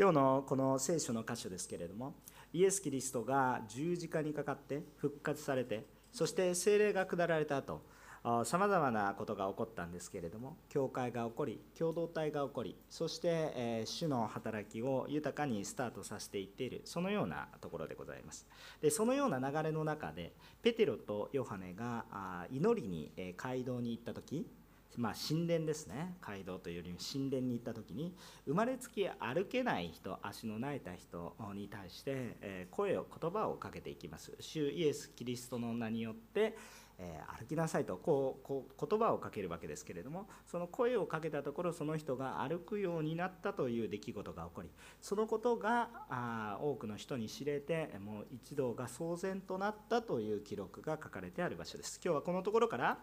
今日のこの聖書の箇所ですけれどもイエス・キリストが十字架にかかって復活されてそして聖霊が下られた後さまざまなことが起こったんですけれども教会が起こり共同体が起こりそして、え主の働きを豊かにスタートさせていっているそのようなところでございます。でそのような流れの中でペテロとヨハネが祈りに街道に行った時まあ、神殿ですね。街道というよりも神殿に行った時に生まれつき歩けない人足の泣いた人に対して声を言葉をかけていきます。主イエス・キリストの名によってえー、歩きなさいとこうこう言葉をかけるわけですけれどもその声をかけたところその人が歩くようになったという出来事が起こりそのことがあ多くの人に知れてもう一同が騒然となったという記録が書かれてある場所です。今日はこのところから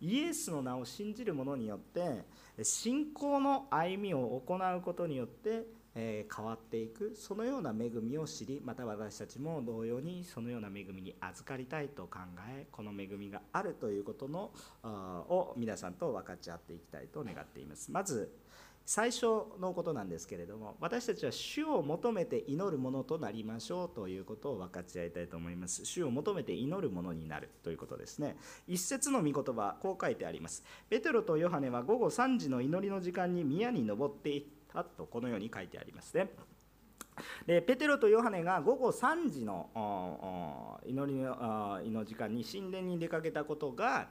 イエスの名を信じる者によって信仰の歩みを行うことによってえ変わっていくそのような恵みを知りまた私たちも同様にそのような恵みに預かりたいと考えこの恵みがあるということのを皆さんと分かち合っていきたいと願っています。まず最初のことなんですけれども私たちは主を求めて祈るものとなりましょうということを分かち合いたいと思います。主を求めて祈るものになるということですね。一節の御言葉こう書いてあります。ペテロとヨハネは午後3時の祈りの時間に宮に登っていったとこのように書いてありますね。でペテロとヨハネが午後3時の祈りの時間に神殿に出かけたことが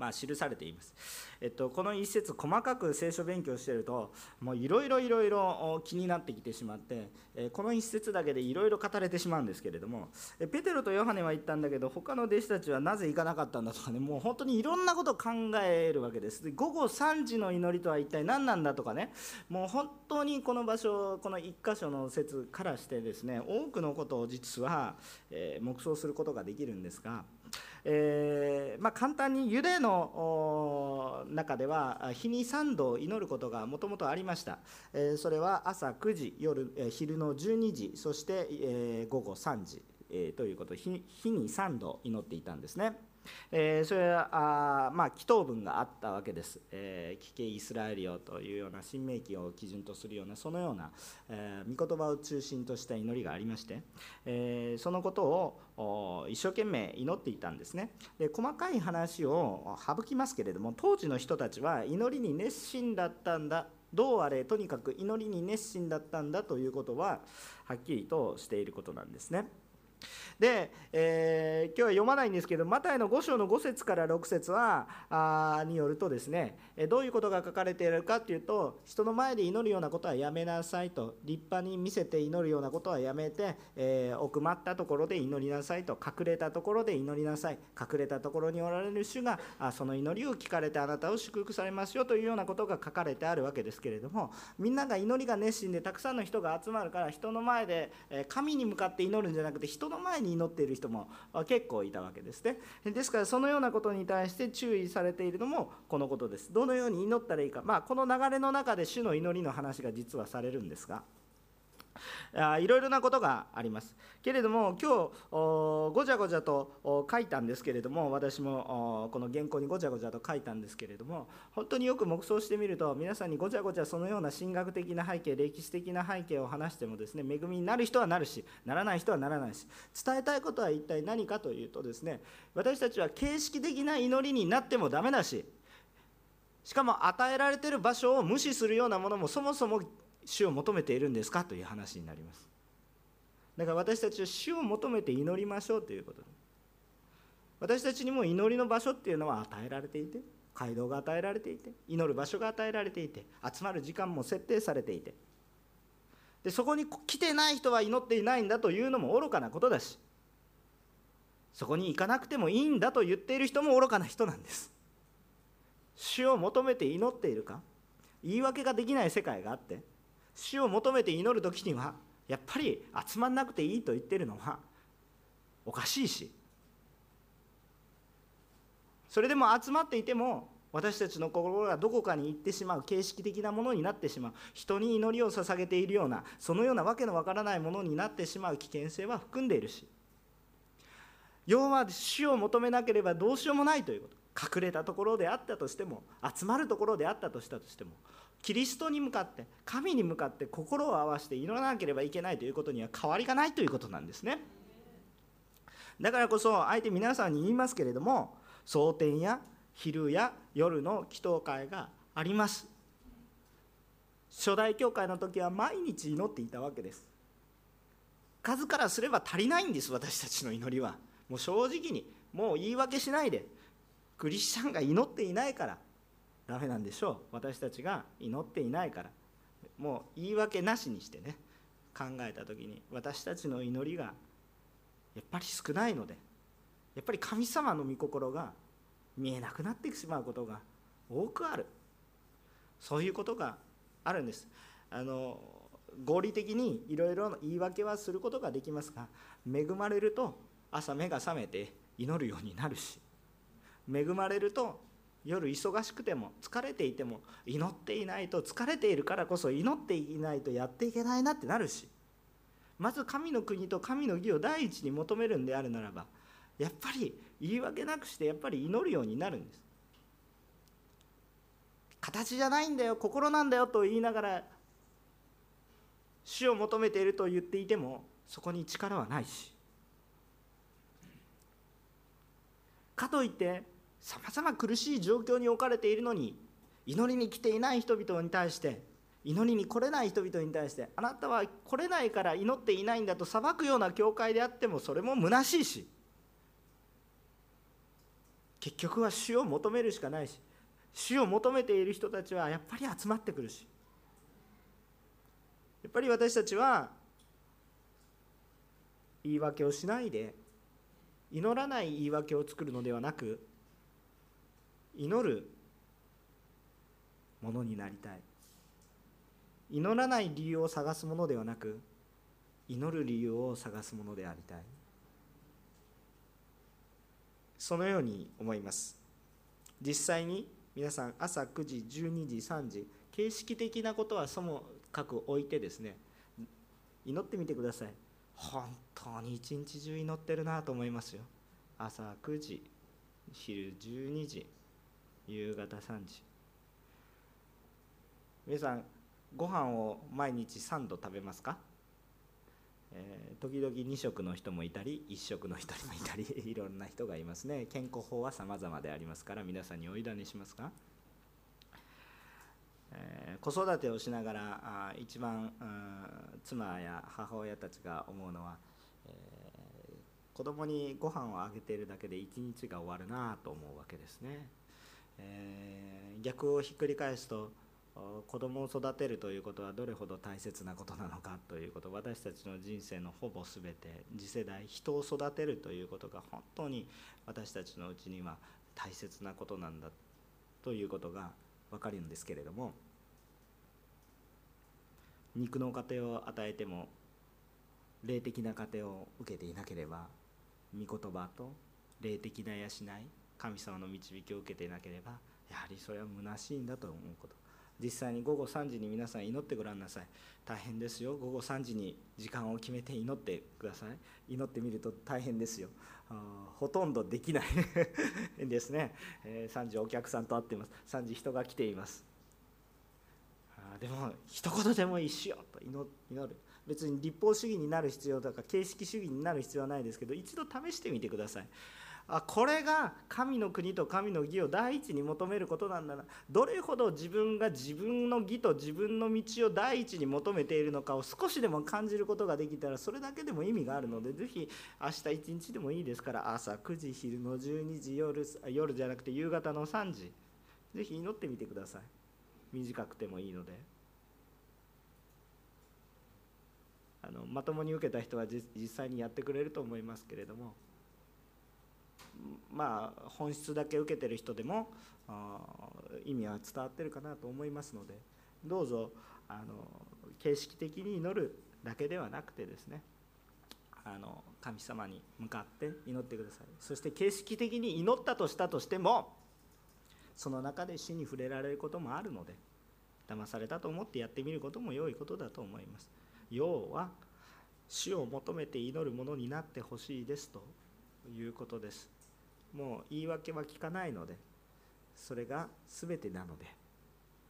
まあ、記されています。えっと、この一節細かく聖書勉強してるともういろいろいろいろ気になってきてしまって、この一節だけでいろいろ語れてしまうんですけれどもペテロとヨハネは言ったんだけど他の弟子たちはなぜ行かなかったんだとかねもう本当にいろんなことを考えるわけですで午後3時の祈りとは一体何なんだとかねもう本当にこの場所この1箇所の説からしてですね多くのことを実は、えー、黙想することができるんですがえー、まあ、簡単にユダヤの中では日に3度祈ることがもともとありました、えー、それは朝9時夜、え昼の12時そして、え、午後3時、えということ日に3度祈っていたんですね。えー、それはあ、まあ、祈祷文があったわけです、えー、聞けイスラエルよというような新明記を基準とするようなそのような、えー、御言葉を中心とした祈りがありまして、えー、そのことを一生懸命祈っていたんですねで細かい話を省きますけれども当時の人たちは祈りに熱心だったんだどうあれとにかく祈りに熱心だったんだということははっきりとしていることなんですね。で、えー、今日は読まないんですけどマタイの5章の5節から6節はあによるとですねどういうことが書かれているかっていうと人の前で祈るようなことはやめなさいと立派に見せて祈るようなことはやめて、えー、奥まったところで祈りなさいと隠れたところで祈りなさい隠れたところにおられる主があその祈りを聞かれてあなたを祝福されますよというようなことが書かれてあるわけですけれどもみんなが祈りが熱心でたくさんの人が集まるから人の前で神に向かって祈るんじゃなくて人の前に祈っている人も結構いたわけですね。ですからそのようなことに対して注意されているのもこのことです。どのように祈ったらいいか。まあこの流れの中で主の祈りの話が実はされるんですがいろいろなことがあります。けれども今日ごちゃごちゃと書いたんですけれども私もこの原稿にごちゃごちゃと書いたんですけれども本当によく黙想してみると皆さんにごちゃごちゃそのような神学的な背景歴史的な背景を話してもですね恵みになる人はなるしならない人はならないし伝えたいことは一体何かというとですね私たちは形式的な祈りになってもダメだししかも与えられてる場所を無視するようなものもそもそも主を求めているんですかという話になります。だから私たちは主を求めて祈りましょうということ。私たちにも祈りの場所っていうのは与えられていて街道が与えられていて祈る場所が与えられていて集まる時間も設定されていて。でそこに来てない人は祈っていないんだというのも愚かなことだしそこに行かなくてもいいんだと言っている人も愚かな人なんです。主を求めて祈っているか言い訳ができない世界があって主を求めて祈る時にはやっぱり集まんなくていいと言ってるのはおかしいし。それでも集まっていても私たちの心がどこかに行ってしまう形式的なものになってしまう。人に祈りを捧げているようなそのようなわけのわからないものになってしまう危険性は含んでいるし。要は死を求めなければどうしようもないということ。隠れたところであったとしても集まるところであったとしたとしてもキリストに向かって神に向かって心を合わせて祈らなければいけないということには変わりがないということなんですね。だからこそあえて皆さんに言いますけれども蒼天や昼や夜の祈祷会があります。初代教会の時は毎日祈っていたわけです。数からすれば足りないんです私たちの祈りは。もう正直にもう言い訳しないでクリスチャンが祈っていないからダメなんでしょう。私たちが祈っていないから。もう言い訳なしにしてね考えた時に私たちの祈りがやっぱり少ないのでやっぱり神様の御心が見えなくなってしまうことが多くある。そういうことがあるんです。あの合理的にいろいろ言い訳はすることができますが恵まれると朝目が覚めて祈るようになるし恵まれると夜忙しくても疲れていても祈っていないと疲れているからこそ祈っていないとやっていけないなってなるしまず神の国と神の義を第一に求めるんであるならばやっぱり言い訳なくしてやっぱり祈るようになるんです。形じゃないんだよ心なんだよと言いながら死を求めていると言っていてもそこに力はないし。かといってさまざま苦しい状況に置かれているのに祈りに来ていない人々に対して祈りに来れない人々に対してあなたは来れないから祈っていないんだと裁くような教会であってもそれも虚しいし結局は主を求めるしかないし主を求めている人たちはやっぱり集まってくるしやっぱり私たちは言い訳をしないで祈らない言い訳を作るのではなく祈るものになりたい。祈らない理由を探すものではなく祈る理由を探すものでありたい。そのように思います。実際に皆さん朝9時12時3時形式的なことはそもかく置いてですね祈ってみてください。本当に一日中祈ってるなと思いますよ。朝9時昼12時夕方3時。皆さんご飯を毎日3度食べますか、えー、時々2食の人もいたり1食の人もいたり いろんな人がいますね。健康法は様々でありますから皆さんにお委ねしますか、えー、子育てをしながらあ一番妻や母親たちが思うのは、えー、子供にご飯をあげているだけで一日が終わるなと思うわけですね。え、逆をひっくり返すと子供を育てるということはどれほど大切なことなのかということ私たちの人生のほぼ全て次世代人を育てるということが本当に私たちのうちには大切なことなんだということが分かるんですけれども肉の糧を与えても霊的な糧を受けていなければ御言葉と霊的な養い神様の導きを受けていなければやはりそれは虚しいんだと思うこと。実際に午後3時に皆さん祈ってごらんなさい。大変ですよ。午後3時に時間を決めて祈ってください。祈ってみると大変ですよ。ほとんどできない ですね、え、3時お客さんと会ってます。3時人が来ています。でも一言でもいいしようと祈る。別に立法主義になる必要とか形式主義になる必要はないですけど一度試してみてください。あこれが神の国と神の義を第一に求めることなんだな。どれほど自分が自分の義と自分の道を第一に求めているのかを少しでも感じることができたらそれだけでも意味があるのでぜひ明日一日でもいいですから朝9時昼の12時夜夜じゃなくて夕方の3時ぜひ祈ってみてください。短くてもいいので。あのまともに受けた人は実際にやってくれると思いますけれども。まあ本質だけ受けてる人でも意味は伝わってるかなと思いますのでどうぞあの形式的に祈るだけではなくてですねあの神様に向かって祈ってください。そして形式的に祈ったとしたとしてもその中で死に触れられることもあるので騙されたと思ってやってみることも良いことだと思います。要は死を求めて祈るものになってほしいですということです。もう言い訳は聞かないのでそれが全てなので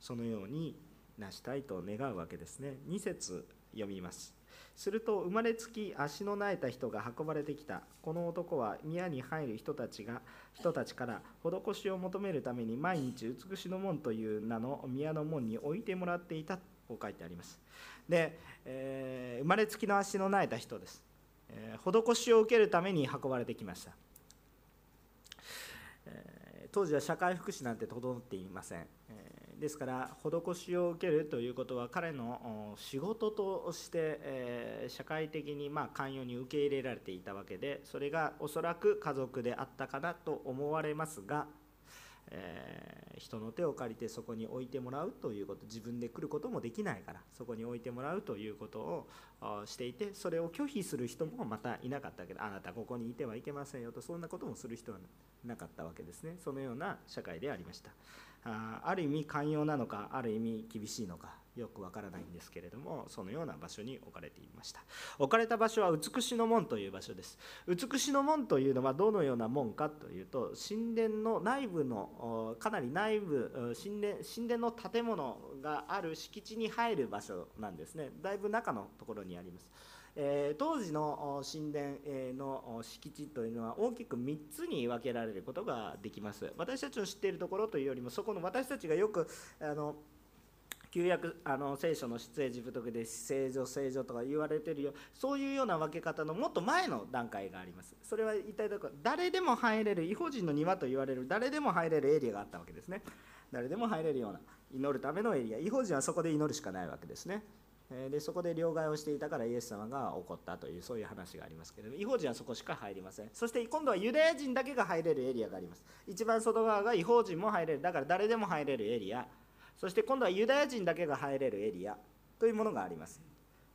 そのように成したいと願うわけですね。2節読みます。すると生まれつき足の苗えた人が運ばれてきた。この男は宮に入る人たちが人たちから施しを求めるために毎日美しの門という名の宮の門に置いてもらっていたと書いてあります。で、えー、生まれつきの足の苗えた人です、えー、施しを受けるために運ばれてきました、当時は社会福祉なんて整っていません、えですから施しを受けるということは彼の仕事として、え社会的にまあ寛容に受け入れられていたわけでそれがおそらく家族であったかなと思われますが、えー、人の手を借りてそこに置いてもらうということ自分で来ることもできないからそこに置いてもらうということをしていてそれを拒否する人もまたいなかったけどあなたここにいてはいけませんよと。そんなこともする人はなかったわけですね。そのような社会でありました。あある意味寛容なのかある意味厳しいのか。よくわからないんですけれどもそのような場所に置かれていました。置かれた場所は美しの門という場所です。美しの門というのはどのような門かというと神殿の内部のかなり内部神殿神殿の建物がある敷地に入る場所なんですね。だいぶ中のところにあります。え当時の神殿の敷地というのは大きく3つに分けられることができます。私たちの知っているところというよりもそこの私たちがよくあの旧約あの聖書の出エジプトで聖女聖女とか言われてるよ。そういうような分け方のもっと前の段階があります。それは一体どこ誰でも入れる異邦人の庭と言われる誰でも入れるエリアがあったわけですね。誰でも入れるような祈るためのエリア。異邦人はそこで祈るしかないわけですね。でそこで両替をしていたからイエス様が怒ったというそういう話がありますけれども違法人はそこしか入りません。そして今度はユダヤ人だけが入れるエリアがあります。一番外側が違法人も入れる。だから誰でも入れるエリア。そして今度はユダヤ人だけが入れるエリアというものがあります、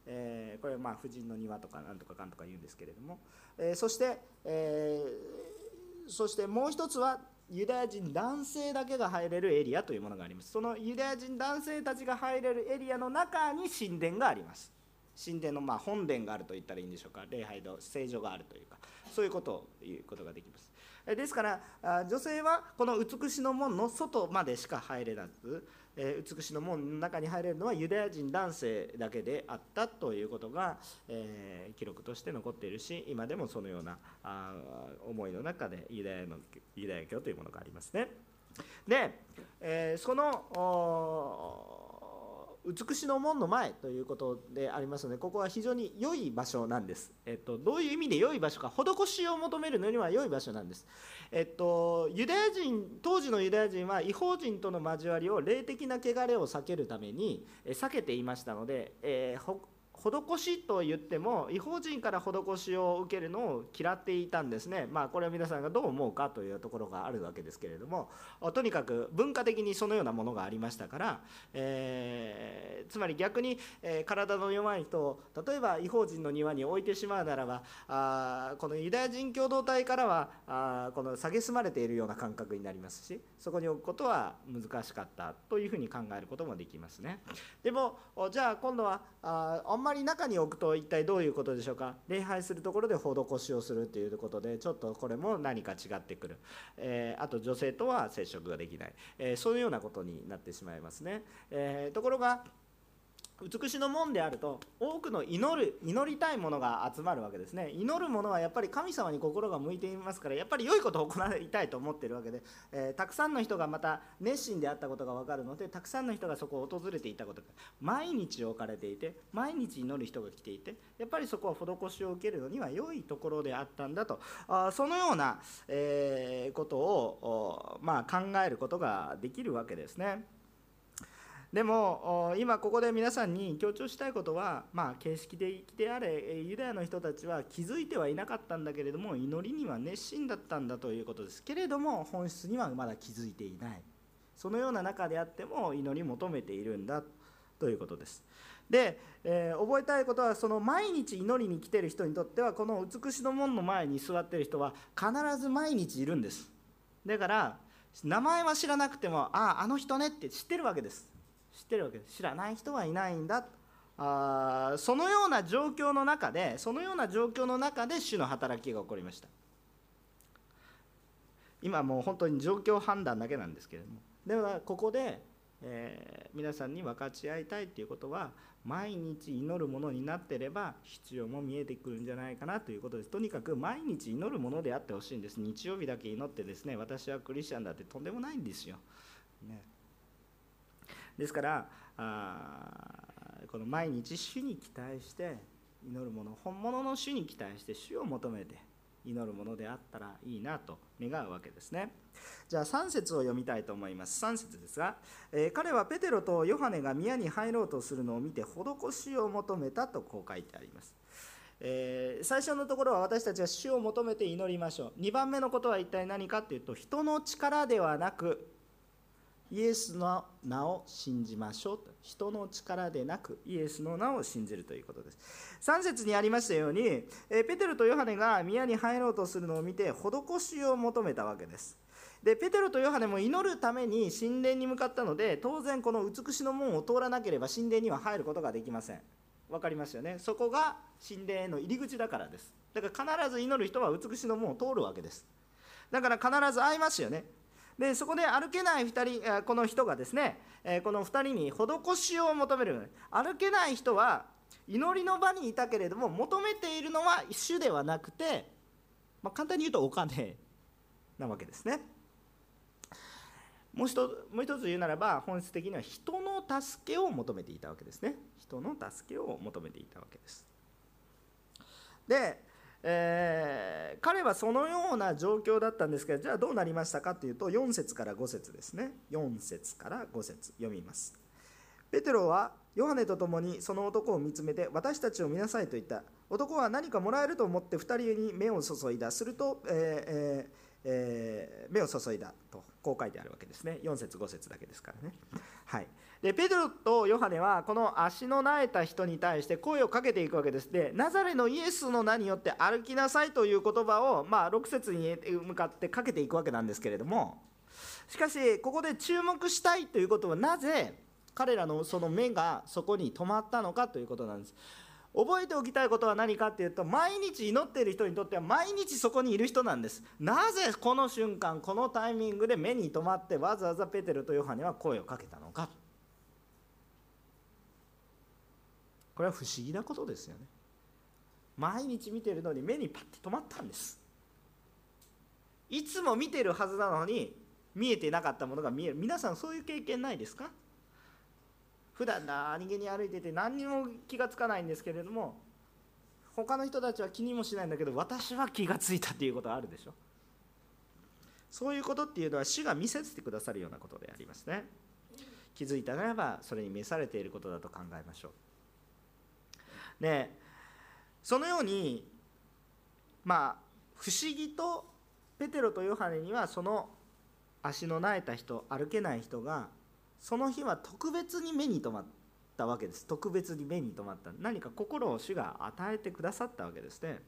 えー、これはまあ婦人の庭とかなんとかかんとか言うんですけれども、えー、そして、えー、そしてもう一つはユダヤ人男性だけが入れるエリアというものがあります。そのユダヤ人男性たちが入れるエリアの中に神殿があります。神殿のま本殿があると言ったらいいんでしょうか。礼拝堂聖女があるというか。そういうことを言うことができます。ですから女性はこの美しの門の外までしか入れなくえ美しの門の中に入れるのはユダヤ人男性だけであったということが、え記録として残っているし今でもそのようなあ思いの中でユダヤのユダヤ教というものがありますね。で、えその美しの門の前ということでありますのでここは非常に良い場所なんです、えっと、どういう意味で良い場所か施しを求めるのには良い場所なんです、えっと、ユダヤ人当時のユダヤ人は違法人との交わりを霊的な汚れを避けるために避けていましたので、えー施しと言っても違法人から施しを受けるのを嫌っていたんですねまあこれは皆さんがどう思うかというところがあるわけですけれどもとにかく文化的にそのようなものがありましたから、えー、つまり逆に、えー、体の弱い人を例えば違法人の庭に置いてしまうならばあこのユダヤ人共同体からはあこの蔑まれているような感覚になりますしそこに置くことは難しかったというふうに考えることもできますね。でもじゃあ今度はあまり中に置くと一体どういうことでしょうか？礼拝するところで施しをするということでちょっとこれも何か違ってくる、えー、あと女性とは接触ができない、えー、そういうようなことになってしまいますね、えー、ところが美しの門であると多くの祈る祈りたいものが集まるわけですね祈るものはやっぱり神様に心が向いていますからやっぱり良いことを行いたいと思っているわけで、えー、たくさんの人がまた熱心であったことが分かるのでたくさんの人がそこを訪れていたことが毎日置かれていて毎日祈る人が来ていてやっぱりそこは施しを受けるのには良いところであったんだとあそのような、えー、ことを、まあ、考えることができるわけですね。でも今ここで皆さんに強調したいことは、まあ、形式的であれユダヤの人たちは気づいてはいなかったんだけれども祈りには熱心だったんだということです。けれども本質にはまだ気づいていない。そのような中であっても祈り求めているんだということです。で、えー、覚えたいことはその毎日祈りに来てる人にとってはこの美しの門の前に座ってる人は必ず毎日いるんです。だから名前は知らなくてもあああの人ねって知ってるわけです。知ってるわけです。知らない人はいないんだ。あそのような状況の中でそのような状況の中で主の働きが起こりました。今もう本当に状況判断だけなんですけれども。ではここでえー、皆さんに分かち合いたいということは毎日祈るものになっていれば必要も見えてくるんじゃないかなということです。とにかく毎日祈るものであってほしいんです。日曜日だけ祈ってですね私はクリスチャンだってとんでもないんですよ、ね、ですからあこの毎日主に期待して祈るもの本物の主に期待して主を求めて祈るものであったらいいなと願うわけですね。じゃあ3節を読みたいと思います。3節ですが、えー、彼はペテロとヨハネが宮に入ろうとするのを見て施しを求めたとこう書いてあります。えー、最初のところは私たちは主を求めて祈りましょう。2番目のことは一体何かというと、人の力ではなく、イエスの名を信じましょうと。人の力でなくイエスの名を信じるということです。3節にありましたようにえペテロとヨハネが宮に入ろうとするのを見て施しを求めたわけです。でペテロとヨハネも祈るために神殿に向かったので当然この美しの門を通らなければ神殿には入ることができません。分かりますよね？そこが神殿への入り口だからです。だから必ず祈る人は美しの門を通るわけです。だから必ず会いますよね。でそこで歩けない2人この人がですねこの2人に施しを求める。歩けない人は祈りの場にいたけれども求めているのは主ではなくて、まあ、簡単に言うとお金なわけですね。もう一もう一つ言うならば本質的には人の助けを求めていたわけですね。人の助けを求めていたわけです。でえー、彼はそのような状況だったんですけどじゃあどうなりましたかというと4節から5節ですね。4節から5節。読みます。ペテロはヨハネと共にその男を見つめて私たちを見なさいと言った。男は何かもらえると思って2人に目を注いだ。すると、えーえー、目を注いだとこう書いてあるわけですね。4節5節だけですからね。はい。でペテロとヨハネはこの足のなえた人に対して声をかけていくわけです。でナザレのイエスの名によって歩きなさいという言葉を、まあ、6節に向かってかけていくわけなんですけれどもしかしここで注目したいということはなぜ彼らのその目がそこに止まったのかということなんです。覚えておきたいことは何かっていうと毎日祈っている人にとっては毎日そこにいる人なんです。なぜこの瞬間このタイミングで目に留まってわざわざペテロとヨハネは声をかけたのか。これは不思議なことですよね。毎日見てるのに目にパッて止まったんです。いつも見てるはずなのに見えてなかったものが見える。皆さんそういう経験ないですか？普段何気に歩いてて何にも気がつかないんですけれども他の人たちは気にもしないんだけど私は気がついたっていうことはあるでしょ。そういうことっていうのは主が見せてくださるようなことでありますね。気づいたならばそれに召されていることだと考えましょう。でそのようにまあ不思議とペテロとヨハネにはその足のなえた人歩けない人がその日は特別に目に留まったわけです。特別に目に留まった。何か心を主が与えてくださったわけですね。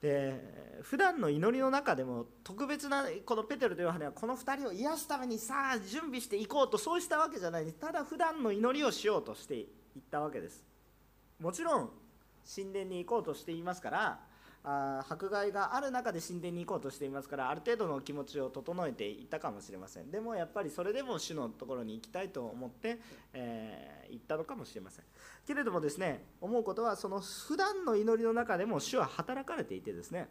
で普段の祈りの中でも特別なこのペテロとヨハネはこの2人を癒すためにさあ準備していこうとそうしたわけじゃないでただ普段の祈りをしようとしていったわけです。もちろん神殿に行こうとしていますからあ迫害がある中で神殿に行こうとしていますからある程度の気持ちを整えていったかもしれません。でもやっぱりそれでも主のところに行きたいと思って、えー、行ったのかもしれません。けれどもですね思うことはその普段の祈りの中でも主は働かれていてですね。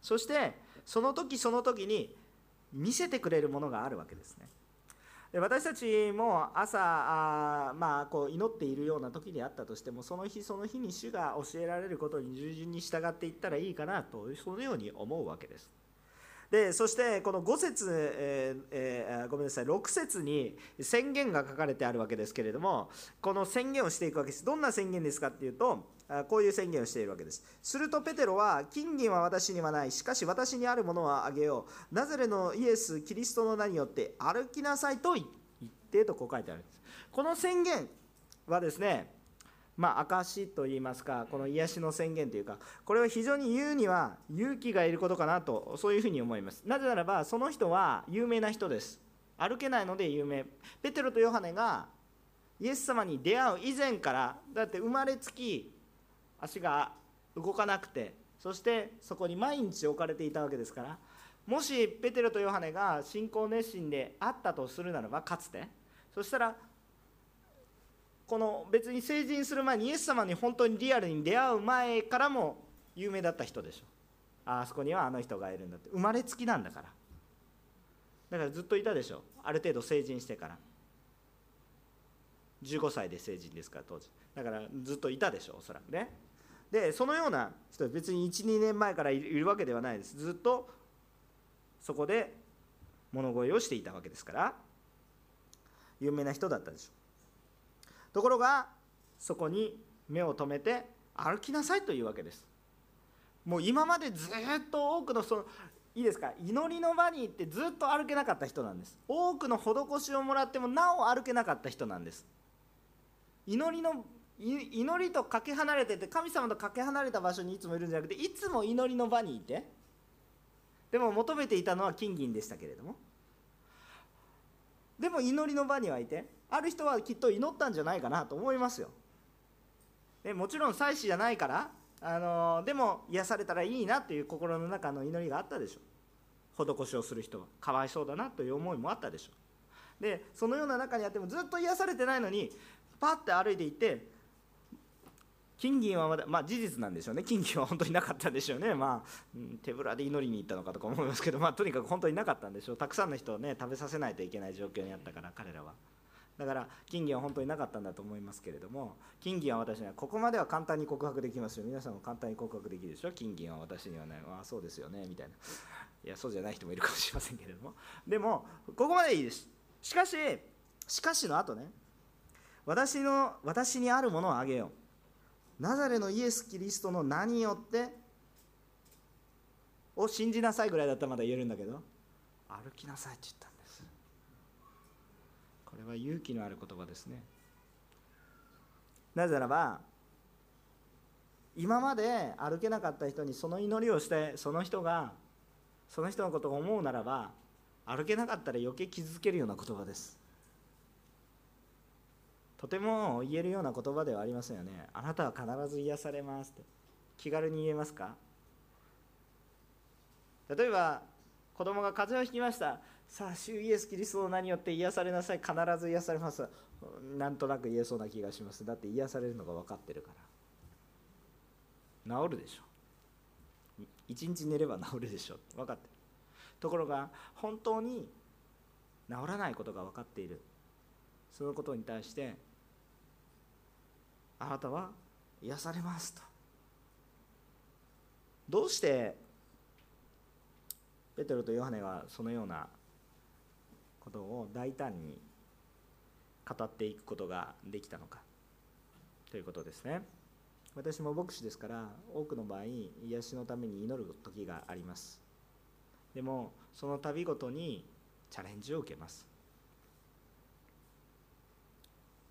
そしてその時その時に見せてくれるものがあるわけですね。私たちも朝あ、まあ、こう祈っているような時であったとしてもその日その日に主が教えられることに従順に従っていったらいいかなとそのように思うわけです。でそしてこの5節、えーえー、ごめんなさい6節に宣言が書かれてあるわけですけれどもこの宣言をしていくわけですどんな宣言ですかっていうとこういう宣言をしているわけです。するとペテロは金銀は私にはない。しかし私にあるものはあげよう。ナザレのイエス・キリストの名によって歩きなさいと言ってとこう書いてあるんです。この宣言はですねまあ、証といいますかこの癒しの宣言というかこれは非常に言うには勇気がいることかなとそういうふうに思います。なぜならばその人は有名な人です。歩けないので有名。ペテロとヨハネがイエス様に出会う以前からだって生まれつき足が動かなくてそしてそこに毎日置かれていたわけですからもしペテロとヨハネが信仰熱心であったとするならばかつてそしたらこの別に成人する前にイエス様に本当にリアルに出会う前からも有名だった人でしょ。あそこにはあの人がいるんだって。生まれつきなんだから。だからずっといたでしょ。ある程度成人してから。15歳で成人ですから当時。だからずっといたでしょおそらくね。でそのような人別に12年前からいるわけではないです。ずっとそこで物乞いをしていたわけですから有名な人だったでしょう。ところがそこに目を留めて歩きなさいというわけです。もう今までずっと多くのそのいいですか祈りの場に行ってずっと歩けなかった人なんです。多くの施しをもらってもなお歩けなかった人なんです。祈りの祈りとかけ離れてて神様とかけ離れた場所にいつもいるんじゃなくていつも祈りの場にいてでも求めていたのは金銀でしたけれども。でも祈りの場にはいてある人はきっと祈ったんじゃないかなと思いますよ。でもちろん祭司じゃないからあのでも癒されたらいいなという心の中の祈りがあったでしょ施しをする人はかわいそうだなという思いもあったでしょでそのような中にあってもずっと癒されてないのにパッて歩いていって金銀はまだ、まあ、事実なんでしょうね。金銀は本当になかったんでしょうね、まあ、手ぶらで祈りに行ったのかとか思いますけど、まあ、とにかく本当になかったんでしょう。たくさんの人をね食べさせないといけない状況にあったから彼らは。だから金銀は本当になかったんだと思いますけれども金銀は私にはここまでは簡単に告白できますよ。皆さんも簡単に告白できるでしょ。金銀は私にはなねああそうですよね。みたいな。いやそうじゃない人もいるかもしれませんけれども。でもここまでいいです。しかししかしの後ね。私の私にあるものをあげよう。ナザレのイエス・キリストの名によってを信じなさいぐらいだったらまだ言えるんだけど歩きなさいって言ったんです。これは勇気のある言葉ですね。なぜならば今まで歩けなかった人にその祈りをしてその人がその人のことを思うならば歩けなかったら余計傷つけるような言葉です。とても言えるような言葉ではありませんよね。あなたは必ず癒されますって。気軽に言えますか？例えば子供が風邪をひきました。さあ主イエス・キリストの名によって癒されなさい。必ず癒されます。なんとなく言えそうな気がします。だって癒されるのが分かってるから。治るでしょ。一日寝れば治るでしょ。分かってる。ところが本当に治らないことが分かっている。そのことに対してあなたは癒されますと。どうしてペテロとヨハネはそのようなことを大胆に語っていくことができたのかということですね。私も牧師ですから多くの場合癒しのために祈る時があります。でもその度ごとにチャレンジを受けます。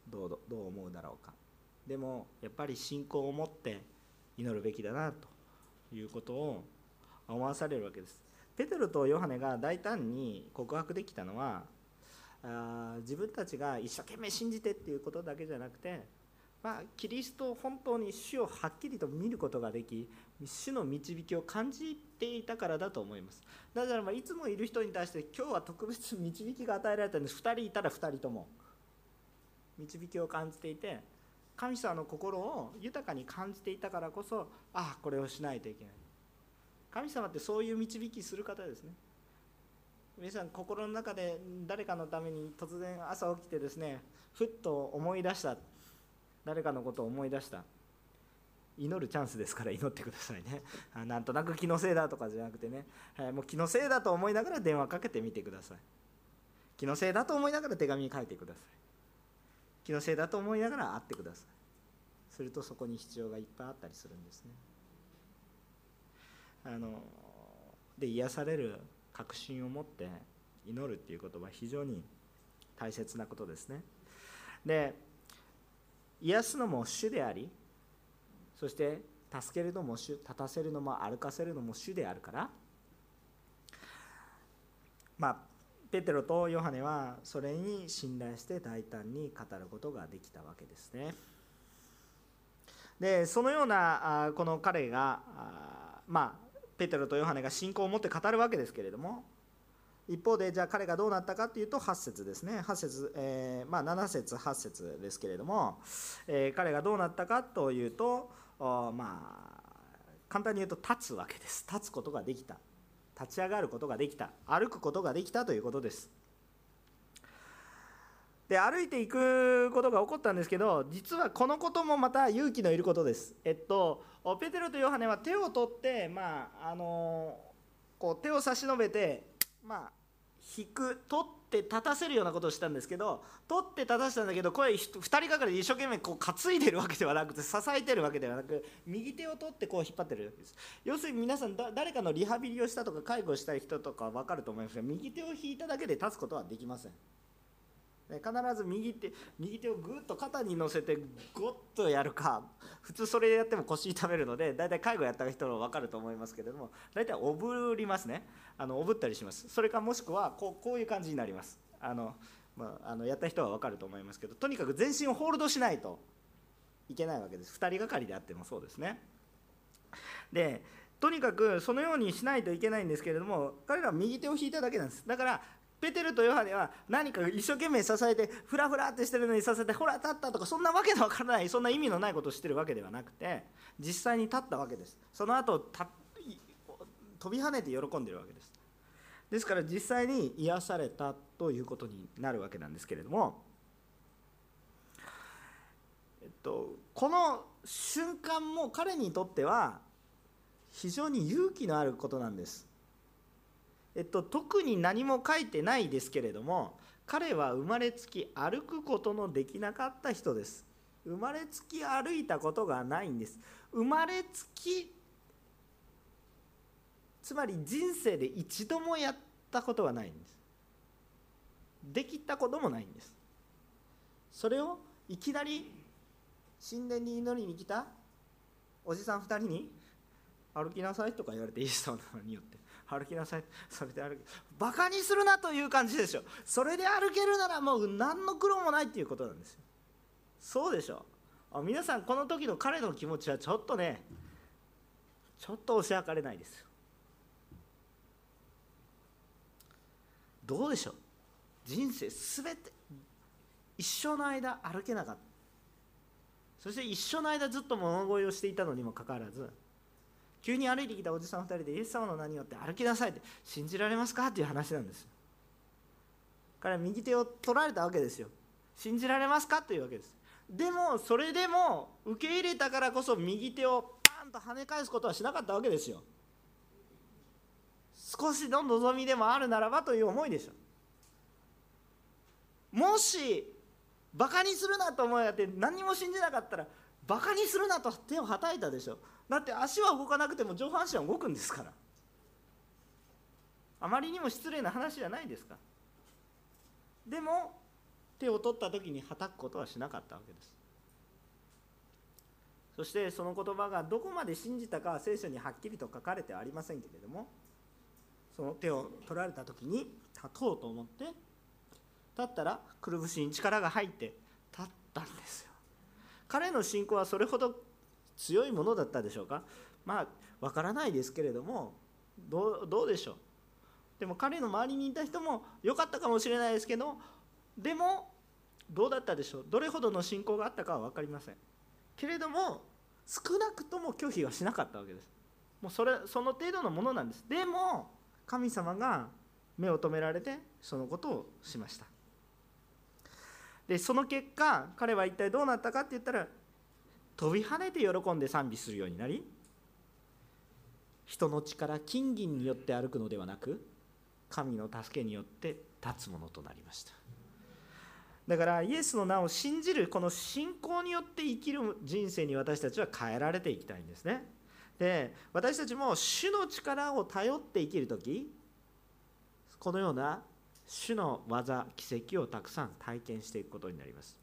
どうどう思うだろうか。でもやっぱり信仰を持って祈るべきだなということを思わされるわけです。ペテロとヨハネが大胆に告白できたのはあ自分たちが一生懸命信じてっていうことだけじゃなくて、まあ、キリストを本当に主をはっきりと見ることができ主の導きを感じていたからだと思います。だからまあいつもいる人に対して今日は特別導きが与えられたんです。2人いたら2人とも。導きを感じていて神様の心を豊かに感じていたからこそああこれをしないといけない。神様ってそういう導きする方ですね。皆さん心の中で誰かのために突然朝起きてですねふっと思い出した。誰かのことを思い出した。祈るチャンスですから祈ってくださいね。なんとなく気のせいだとかじゃなくてね。もう気のせいだと思いながら電話かけてみてください。気のせいだと思いながら手紙に書いてください。気のせいだと思いながら会ってください。するとそこに必要がいっぱいあったりするんですね。あので癒される確信を持って祈るっていうことは非常に大切なことですね。で癒すのも主でありそして助けるのも主立たせるのも歩かせるのも主であるからまあペテロとヨハネはそれに信頼して大胆に語ることができたわけですね。でそのようなこの彼がまあペテロとヨハネが信仰を持って語るわけですけれども一方でじゃあ彼がどうなったかというと8節ですね。8節、えー、まあ、7節8節ですけれども、えー、彼がどうなったかというとまあ簡単に言うと立つわけです。立つことができた。立ち上がることができた。歩くことができたということです。で歩いていくことが起こったんですけど実はこのこともまた勇気のいることです。えっとペテロとヨハネは手を取ってまああのこう手を差し伸べてまあ引く取っって立たせるようなことをしたんですけど取って立たせたんだけどこれ2人がかりで一生懸命こう担いでるわけではなくて支えてるわけではなく右手を取ってこう引っ張ってるわけです。要するに皆さん誰かのリハビリをしたとか介護したい人とか分かると思いますが右手を引いただけで立つことはできません。必ず右手右手をぐっと肩に乗せてゴッとやるか普通それやっても腰痛めるので大体介護やった人は分かると思いますけれども大体おぶりますね。あのおぶったりします。それかもしくはこうこういう感じになります。あの、まあ、あのやった人は分かると思いますけどとにかく全身をホールドしないといけないわけです。2人がかりであってもそうですね。でとにかくそのようにしないといけないんですけれども彼らは右手を引いただけなんです。だからペテルとヨハネは何か一生懸命支えてフラフラってしてるのにさせてほら立ったとかそんなわけのわからないそんな意味のないことをしてるわけではなくて実際に立ったわけです。その後た飛び跳ねて喜んでるわけです。ですから実際に癒されたということになるわけなんですけれども、えっと、この瞬間も彼にとっては非常に勇気のあることなんです。えっと、特に何も書いてないですけれども彼は生まれつき歩くことのできなかった人です。生まれつき歩いたことがないんです。生まれつきつまり人生で一度もやったことがないんです。できたこともないんです。それをいきなり神殿に祈りに来たおじさん2人に歩きなさいとか言われてイエス様のによって歩きなさい。それで歩きバカにするなという感じでしょ。それで歩けるならもう何の苦労もないっていうことなんですよ。そうでしょ。あ皆さんこの時の彼の気持ちはちょっとねちょっと押し量れないですよ。どうでしょう。人生すべて一生の間歩けなかった。そして一生の間ずっと物乞いをしていたのにもかかわらず急に歩いてきたおじさん2人でイエス様の名によって歩きなさいって信じられますかっていう話なんです。彼は右手を取られたわけですよ。信じられますか？というわけです。でもそれでも受け入れたからこそ右手をパンと跳ね返すことはしなかったわけですよ。少しの望みでもあるならばという思いでしょ。もしバカにするなと思いあって何も信じなかったらバカにするなと手をはたいたでしょ。だって足は動かなくても上半身は動くんですから。あまりにも失礼な話じゃないですか。でも手を取った時にはたくことはしなかったわけです。そしてその言葉がどこまで信じたかは聖書にはっきりと書かれてはありませんけれどもその手を取られた時に立とうと思って立ったらくるぶしに力が入って立ったんですよ。彼の信仰はそれほど強いものだったでしょうか？まあわからないですけれどもどうでしょう？でも彼の周りにいた人も良かったかもしれないですけどでもどうだったでしょう？どれほどの信仰があったかは分かりません。けれども少なくとも拒否はしなかったわけです。もうそれその程度のものなんです。でも神様が目を留められてそのことをしました。でその結果彼は一体どうなったかって言ったら飛び跳ねて喜んで賛美するようになり人の力金銀によって歩くのではなく神の助けによって立つものとなりました。だからイエスの名を信じるこの信仰によって生きる人生に私たちは変えられていきたいんですね。で私たちも主の力を頼って生きる時このような主の技奇跡をたくさん体験していくことになります。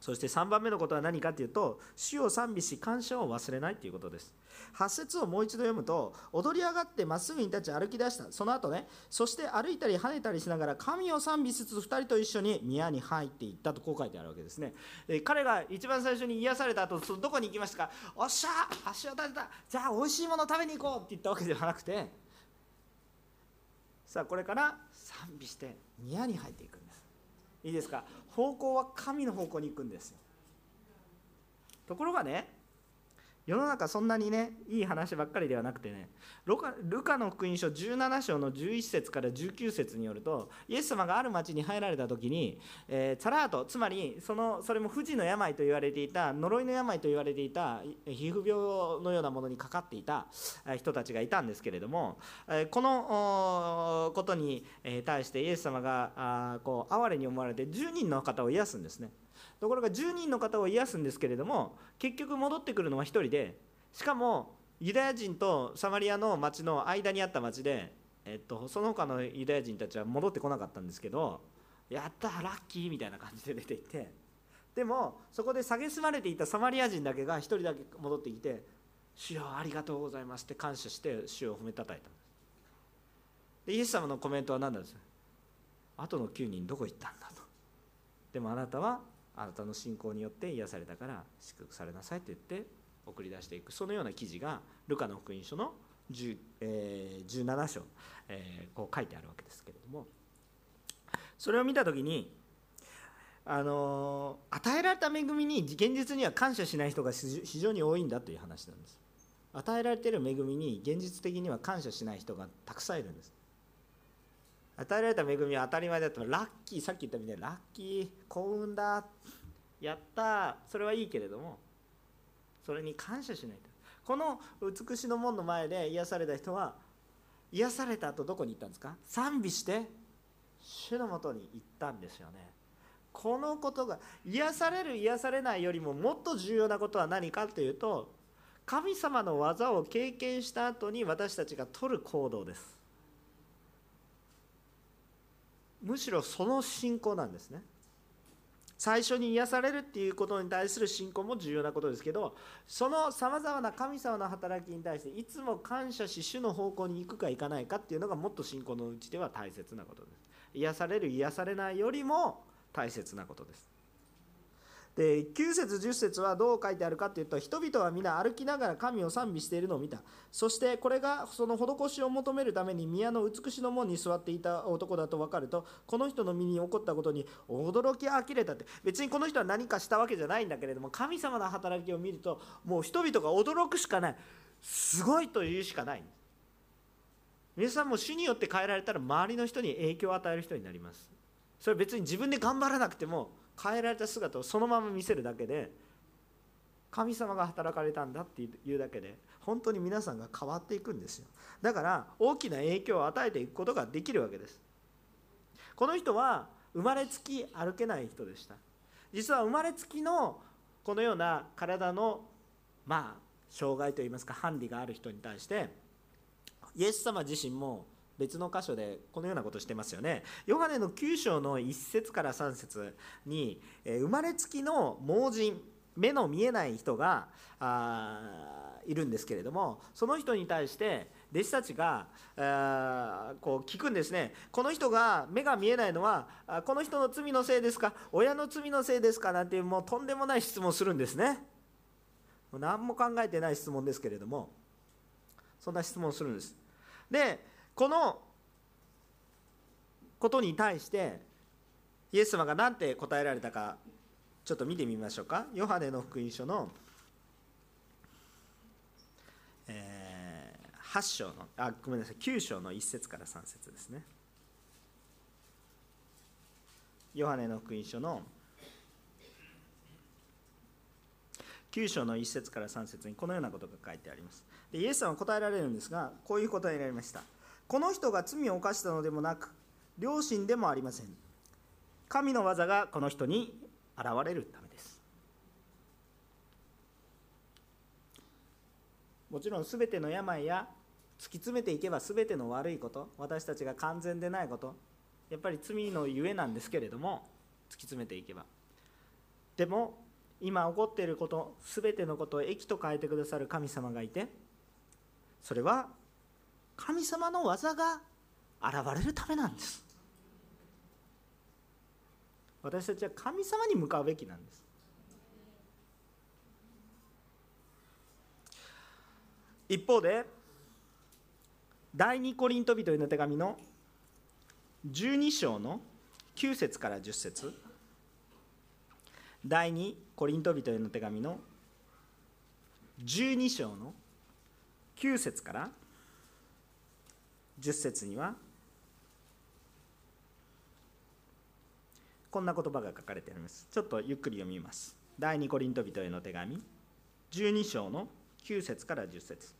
そして3番目のことは何かというと主を賛美し感謝を忘れないということです。8節をもう一度読むと踊り上がってまっすぐに立ち歩き出した。その後ねそして歩いたり跳ねたりしながら神を賛美しつつ2人と一緒に宮に入っていったとこう書いてあるわけですね。で彼が一番最初に癒された後どこに行きましたか？おっしゃ足を立てた。じゃあ美味しいもの食べに行こうって言ったわけではなくてさあこれから賛美して宮に入っていくんです。いいですか？方向は神の方向に行くんですよ。ところがね世の中そんなにねいい話ばっかりではなくてねルカの福音書17章の11節から19節によるとイエス様がある町に入られた時に、えー、サラートつまりそのそれも不治の病と言われていた呪いの病と言われていた皮膚病のようなものにかかっていた人たちがいたんですけれども、このことに対してイエス様がこう哀れに思われて10人の方を癒すんですね。ところが10人の方を癒すんですけれども結局戻ってくるのは1人でしかもユダヤ人とサマリアの町の間にあった町で、えっと、その他のユダヤ人たちは戻ってこなかったんですけどやったラッキーみたいな感じで出ていってでもそこで蔑まれていたサマリア人だけが1人だけ戻ってきて「主よありがとうございます」って感謝して主を褒めたたいたんです。イエス様のコメントは何なんです？か後の9人どこ行ったんだと。でもあなたはあなたの信仰によって癒されたから祝福されなさいと言って送り出していくそのような記事がルカの福音書の10、えー、17章、えー、こう書いてあるわけですけれどもそれを見た時にあの与えられた恵みに現実には感謝しない人が非常に多いんだという話なんです。与えられている恵みに現実的には感謝しない人がたくさんいるんです。与えられた恵みは当たり前だったラッキーさっき言ったみたいにラッキー幸運だやったそれはいいけれどもそれに感謝しないと。この美しの門の前で癒された人は癒された後どこに行ったんですか？賛美して主のもとに行ったんですよね。このことが癒される癒されないよりももっと重要なことは何かというと神様の技を経験した後に私たちが取る行動です。むしろその信仰なんですね。最初に癒されるっていうことに対する信仰も重要なことですけどそのさまざまな神様の働きに対していつも感謝し主の方向に行くか行かないかっていうのがもっと信仰のうちでは大切なことです。癒される癒されないよりも大切なことです。で9節10節はどう書いてあるかというと人々は皆歩きながら神を賛美しているのを見た。そしてこれがその施しを求めるために宮の美しの門に座っていた男だと分かるとこの人の身に起こったことに驚き呆れたって。別にこの人は何かしたわけじゃないんだけれども神様の働きを見るともう人々が驚くしかない。すごいというしかない。皆さんも主によって変えられたら周りの人に影響を与える人になります。それは別に自分で頑張らなくても変えられた姿をそのまま見せるだけで神様が働かれたんだっていうだけで本当に皆さんが変わっていくんですよ。だから大きな影響を与えていくことができるわけです。この人は生まれつき歩けない人でした。実は生まれつきのこのような体のまあ障害といいますかハンディがある人に対してイエス様自身も別の箇所でこのようなことをしてますよね。ヨハネの9章の1節から3節に生まれつきの盲人目の見えない人がいるんですけれどもその人に対して弟子たちがこう聞くんですね。この人が目が見えないのはこの人の罪のせいですか？親の罪のせいですか？なんていうもうとんでもない質問するんですね。何も考えてない質問ですけれどもそんな質問するんです。でこのことに対してイエス様が何て答えられたかちょっと見てみましょうか。ヨハネの福音書の、えー、8章のあごめんなさい9章の1節から3節ですね。ヨハネの福音書の9章の1節から3節にこのようなことが書いてあります。でイエス様は答えられるんですがこういう答えになりました。この人が罪を犯したのでもなく良心でもありません。神の技がこの人に現れるためです。もちろん全ての病や突き詰めていけば全ての悪いこと私たちが完全でないことやっぱり罪のゆえなんですけれども突き詰めていけば。でも今起こっていること全てのことを益と変えてくださる神様がいてそれは神様の技が現れるためなんです。私たちは神様に向かうべきなんです。一方で第二コリント人への手紙の12章の9節から10節。第二コリント人への手紙の12章の9節から10節10節にはこんな言葉が書かれてあります。ちょっとゆっくり読みます。第二コリント人への手紙12章の9節から10節。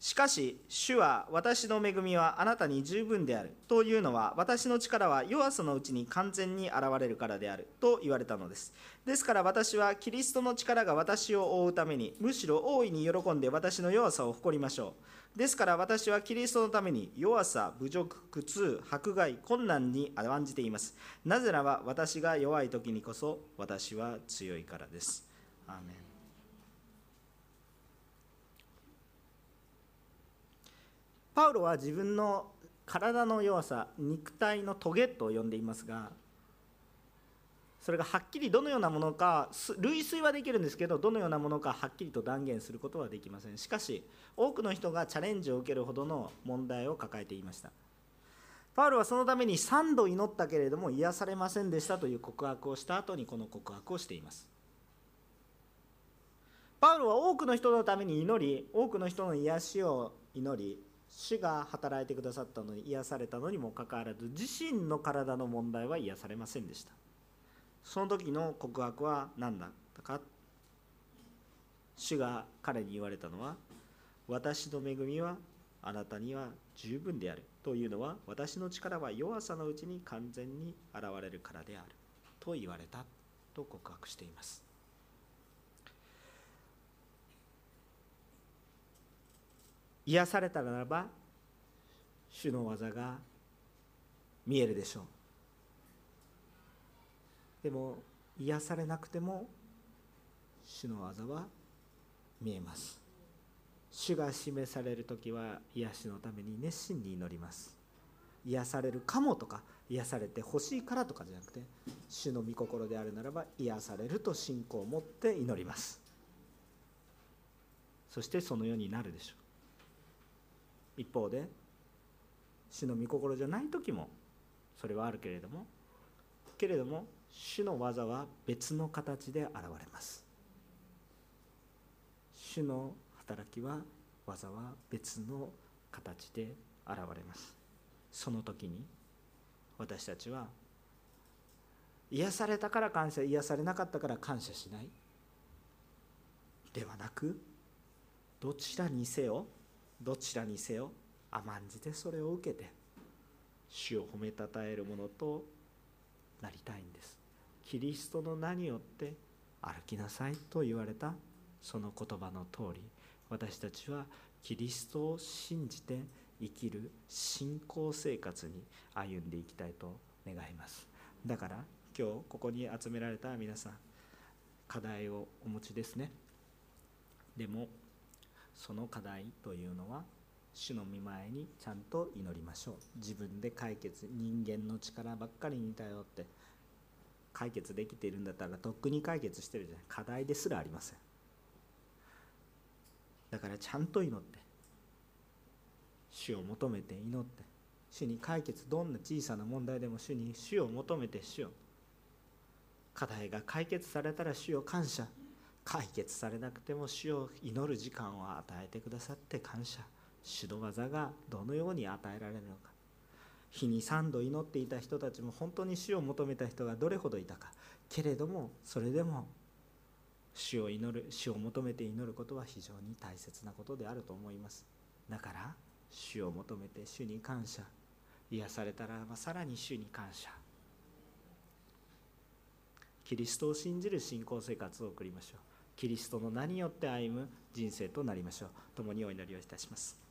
しかし主は私の恵みはあなたに十分であるというのは私の力は弱さのうちに完全に現れるからであると言われたのです。ですから私はキリストの力が私を覆うためにむしろ大いに喜んで私の弱さを誇りましょう。ですから私はキリストのために弱さ、侮辱、苦痛、迫害、困難に甘んじています。なぜならば私が弱い時にこそ私は強いからです。アーメン。パウロは自分の体の弱さ肉体のトゲと呼んでいますがそれがはっきりどのようなものか類推はできるんですけどどのようなものかはっきりと断言することはできません。しかし多くの人がチャレンジを受けるほどの問題を抱えていました。パウロはそのために3度祈ったけれども癒されませんでしたという告白をした後にこの告白をしています。パウロは多くの人のために祈り多くの人の癒しを祈り主が働いてくださったのに癒されたのにもかかわらず自身の体の問題は癒されませんでした。その時の告白は何だったか？主が彼に言われたのは私の恵みはあなたには十分であるというのは私の力は弱さのうちに完全に現れるからであると言われたと告白しています。癒されたならば主の技が見えるでしょう。でも癒されなくても主の技は見えます。主が示される時は癒しのために熱心に祈ります。癒されるかもとか癒されてほしいからとかじゃなくて主の御心であるならば癒されると信仰を持って祈ります。そしてそのようになるでしょう。一方で主の御心じゃない時もそれはあるけれどもけれども主の技は別の形で現れます。主の働きは技は別の形で現れます。その時に私たちは癒されたから感謝癒されなかったから感謝しない。ではなくどちらにせよどちらにせよ甘んじてそれを受けて主を褒めたたえるものとなりたいんです。キリストの名によって歩きなさいと言われたその言葉の通り私たちはキリストを信じて生きる信仰生活に歩んでいきたいと願います。だから今日ここに集められた皆さん課題をお持ちですね。でもその課題というのは主の御前にちゃんと祈りましょう。自分で解決人間の力ばっかりに頼って解決できているんだったらとっくに解決してるじゃない。課題ですらありません。だからちゃんと祈って主を求めて祈って主に解決どんな小さな問題でも主に主を求めて主を課題が解決されたら主を感謝解決されなくても主を祈る時間を与えてくださって感謝。主の技がどのように与えられるのか。日に3度祈っていた人たちも本当に主を求めた人がどれほどいたか。けれどもそれでも主を祈る主を求めて祈ることは非常に大切なことであると思います。だから主を求めて主に感謝。癒されたらばさらに主に感謝。キリストを信じる信仰生活を送りましょう。キリストの名によって歩む人生となりましょう。共にお祈りをいたします。